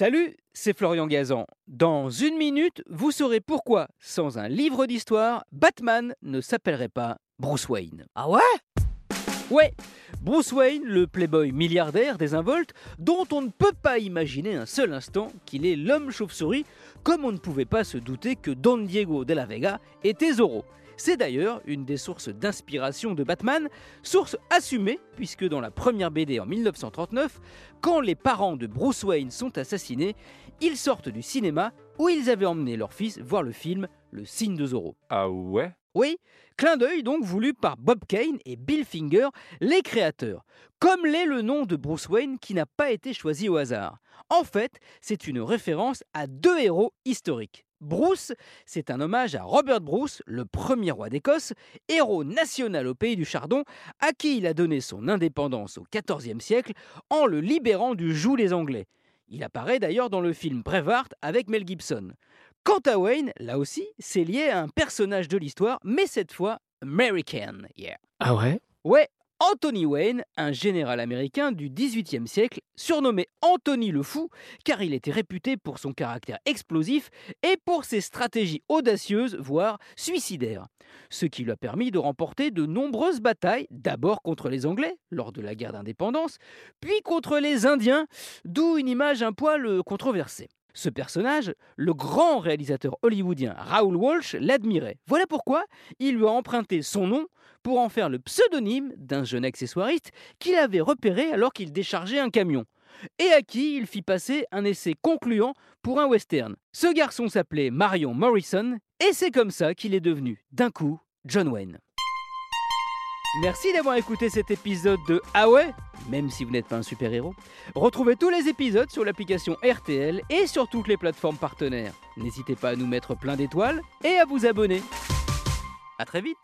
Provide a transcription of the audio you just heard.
Salut, c'est Florian Gazan. Dans une minute, vous saurez pourquoi, sans un livre d'histoire, Batman ne s'appellerait pas Bruce Wayne. Ah ouais? Ouais, Bruce Wayne, le playboy milliardaire désinvolte, dont on ne peut pas imaginer un seul instant qu'il est l'homme chauve-souris, comme on ne pouvait pas se douter que Don Diego de la Vega était Zorro. C'est d'ailleurs une des sources d'inspiration de Batman, source assumée puisque dans la première BD en 1939, quand les parents de Bruce Wayne sont assassinés, ils sortent du cinéma où ils avaient emmené leur fils voir le film Le signe de Zorro. Ah ouais? Oui, clin d'œil donc voulu par Bob Kane et Bill Finger, les créateurs, comme l'est le nom de Bruce Wayne qui n'a pas été choisi au hasard. En fait, c'est une référence à deux héros historiques. Bruce, c'est un hommage à Robert Bruce, le premier roi d'Écosse, héros national au pays du chardon, à qui il a donné son indépendance au XIVe siècle en le libérant du joug des Anglais. Il apparaît d'ailleurs dans le film Braveheart avec Mel Gibson. Quant à Wayne, là aussi, c'est lié à un personnage de l'histoire, mais cette fois American. Yeah. Ah ouais? Ouais, Anthony Wayne, un général américain du XVIIIe siècle, surnommé Anthony le Fou, car il était réputé pour son caractère explosif et pour ses stratégies audacieuses, voire suicidaires. Ce qui lui a permis de remporter de nombreuses batailles, d'abord contre les Anglais, lors de la guerre d'indépendance, puis contre les Indiens, d'où une image un poil controversée. Ce personnage, le grand réalisateur hollywoodien Raoul Walsh l'admirait. Voilà pourquoi il lui a emprunté son nom pour en faire le pseudonyme d'un jeune accessoiriste qu'il avait repéré alors qu'il déchargeait un camion et à qui il fit passer un essai concluant pour un western. Ce garçon s'appelait Marion Morrison et c'est comme ça qu'il est devenu, d'un coup, John Wayne. Merci d'avoir écouté cet épisode de Ah ouais même si vous n'êtes pas un super-héros. Retrouvez tous les épisodes sur l'application RTL et sur toutes les plateformes partenaires. N'hésitez pas à nous mettre plein d'étoiles et à vous abonner. A très vite